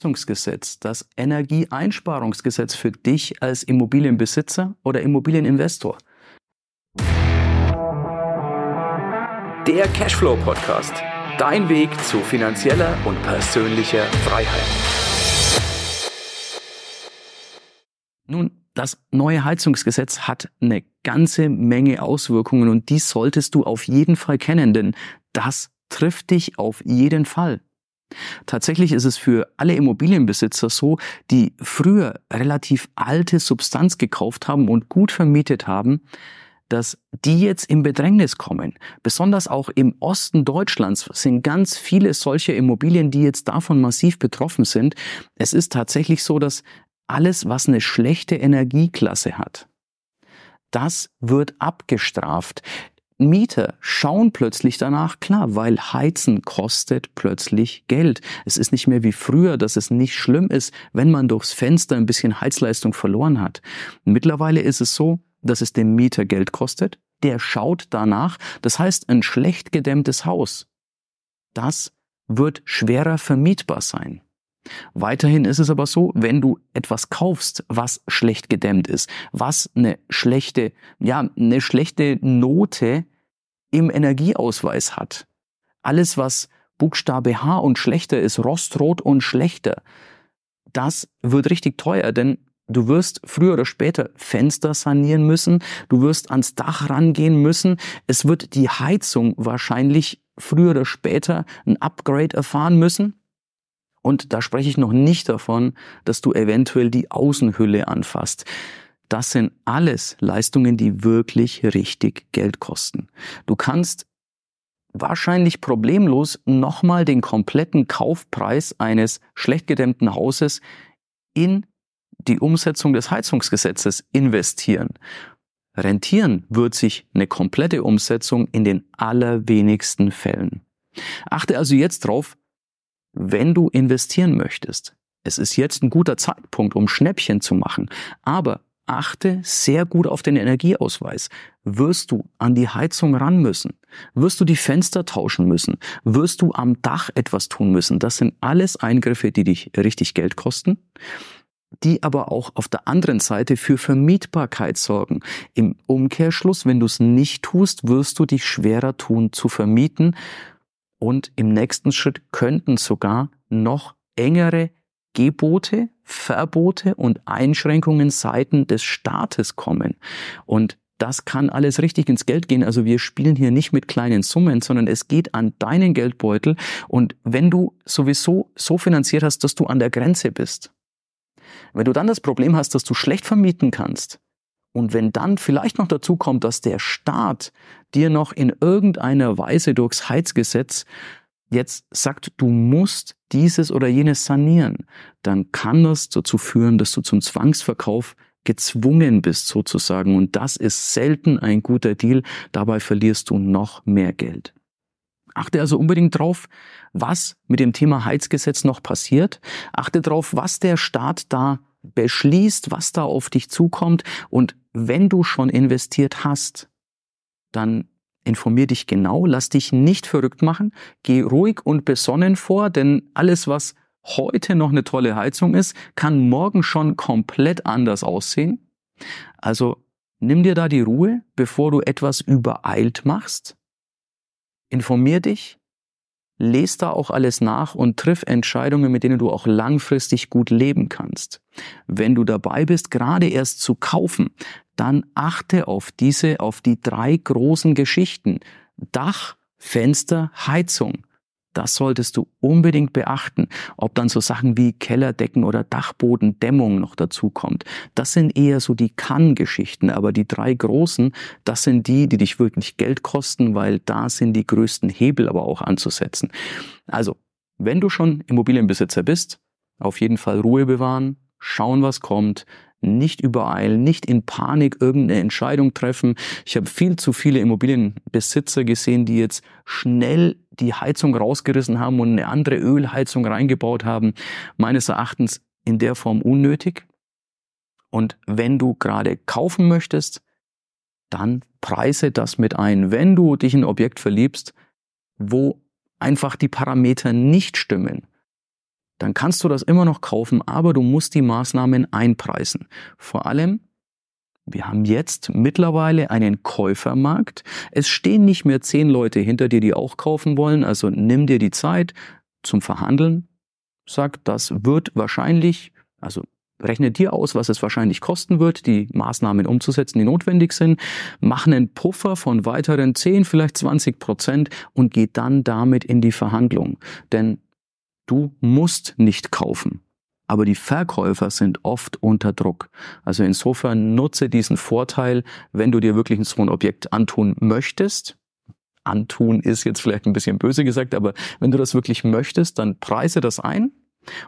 Heizungsgesetz, das Energieeinsparungsgesetz für dich als Immobilienbesitzer oder Immobilieninvestor. Der Cashflow Podcast. Dein Weg zu finanzieller und persönlicher Freiheit. Nun, das neue Heizungsgesetz hat eine ganze Menge Auswirkungen und die solltest du auf jeden Fall kennen, denn das trifft dich auf jeden Fall. Tatsächlich ist es für alle Immobilienbesitzer so, die früher relativ alte Substanz gekauft haben und gut vermietet haben, dass die jetzt im Bedrängnis kommen. Besonders auch im Osten Deutschlands sind ganz viele solche Immobilien, die jetzt davon massiv betroffen sind. Es ist tatsächlich so, dass alles, was eine schlechte Energieklasse hat, das wird abgestraft. Mieter schauen plötzlich danach, klar, weil Heizen kostet plötzlich Geld. Es ist nicht mehr wie früher, dass es nicht schlimm ist, wenn man durchs Fenster ein bisschen Heizleistung verloren hat. Mittlerweile ist es so, dass es dem Mieter Geld kostet. Der schaut danach. Das heißt, ein schlecht gedämmtes Haus, das wird schwerer vermietbar sein. Weiterhin ist es aber so, wenn du etwas kaufst, was schlecht gedämmt ist, was eine schlechte, ja, eine schlechte Note im Energieausweis hat. Alles, was Buchstabe H und schlechter ist, rostrot und schlechter, das wird richtig teuer, denn du wirst früher oder später Fenster sanieren müssen, du wirst ans Dach rangehen müssen, es wird die Heizung wahrscheinlich früher oder später ein Upgrade erfahren müssen. Und da spreche ich noch nicht davon, dass du eventuell die Außenhülle anfasst. Das sind alles Leistungen, die wirklich richtig Geld kosten. Du kannst wahrscheinlich problemlos nochmal den kompletten Kaufpreis eines schlecht gedämmten Hauses in die Umsetzung des Heizungsgesetzes investieren. Rentieren wird sich eine komplette Umsetzung in den allerwenigsten Fällen. Achte also jetzt drauf, wenn du investieren möchtest. Es ist jetzt ein guter Zeitpunkt, um Schnäppchen zu machen, aber achte sehr gut auf den Energieausweis. Wirst du an die Heizung ran müssen? Wirst du die Fenster tauschen müssen? Wirst du am Dach etwas tun müssen? Das sind alles Eingriffe, die dich richtig Geld kosten die aber auch auf der anderen Seite für Vermietbarkeit sorgen. Im Umkehrschluss, wenn du es nicht tust, wirst du dich schwerer tun zu vermieten und im nächsten Schritt könnten sogar noch engere Gebote, Verbote und Einschränkungen seiten des Staates kommen. Und das kann alles richtig ins Geld gehen. Also wir spielen hier nicht mit kleinen Summen, sondern es geht an deinen Geldbeutel. Und wenn du sowieso so finanziert hast, dass du an der Grenze bist, wenn du dann das Problem hast, dass du schlecht vermieten kannst, und wenn dann vielleicht noch dazu kommt, dass der Staat dir noch in irgendeiner Weise durchs Heizgesetz jetzt sagt, du musst dieses oder jenes sanieren, dann kann das dazu führen, dass du zum Zwangsverkauf gezwungen bist sozusagen. Und das ist selten ein guter Deal. Dabei verlierst du noch mehr Geld. Achte also unbedingt drauf, was mit dem Thema Heizgesetz noch passiert. Achte drauf, was der Staat da beschließt, was da auf dich zukommt. Und wenn du schon investiert hast, dann informier dich genau, lass dich nicht verrückt machen, geh ruhig und besonnen vor, denn alles, was heute noch eine tolle Heizung ist, kann morgen schon komplett anders aussehen. Also nimm dir da die Ruhe, bevor du etwas übereilt machst. Informier dich, lese da auch alles nach und triff Entscheidungen, mit denen du auch langfristig gut leben kannst. Wenn du dabei bist, gerade erst zu kaufen, dann achte auf diese, auf die drei großen Geschichten. Dach, Fenster, Heizung. Das solltest du unbedingt beachten. Ob dann so Sachen wie Kellerdecken oder Dachbodendämmung noch dazu kommt. Das sind eher so die Kann-Geschichten. Aber die drei großen, das sind die, die dich wirklich Geld kosten, weil da sind die größten Hebel aber auch anzusetzen. Also, wenn du schon Immobilienbesitzer bist, auf jeden Fall Ruhe bewahren, schauen, was kommt, nicht übereilen, nicht in Panik irgendeine Entscheidung treffen. Ich habe viel zu viele Immobilienbesitzer gesehen, die jetzt schnell die Heizung rausgerissen haben und eine andere Ölheizung reingebaut haben. Meines Erachtens in der Form unnötig. Und wenn du gerade kaufen möchtest, dann preise das mit ein. Wenn du dich in ein Objekt verliebst, wo einfach die Parameter nicht stimmen, dann kannst du das immer noch kaufen, aber du musst die Maßnahmen einpreisen. Vor allem, wir haben jetzt mittlerweile einen Käufermarkt. Es stehen nicht mehr zehn Leute hinter dir, die auch kaufen wollen. Also nimm dir die Zeit zum Verhandeln. Sag, das wird wahrscheinlich, also rechne dir aus, was es wahrscheinlich kosten wird, die Maßnahmen umzusetzen, die notwendig sind. Mach einen Puffer von weiteren 10, vielleicht 20 Prozent und geh dann damit in die Verhandlung. Denn du musst nicht kaufen aber die Verkäufer sind oft unter Druck. Also insofern nutze diesen Vorteil, wenn du dir wirklich so ein Objekt antun möchtest. Antun ist jetzt vielleicht ein bisschen böse gesagt, aber wenn du das wirklich möchtest, dann preise das ein.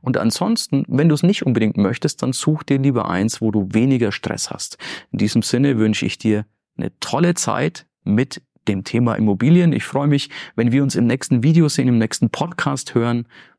Und ansonsten, wenn du es nicht unbedingt möchtest, dann such dir lieber eins, wo du weniger Stress hast. In diesem Sinne wünsche ich dir eine tolle Zeit mit dem Thema Immobilien. Ich freue mich, wenn wir uns im nächsten Video sehen, im nächsten Podcast hören.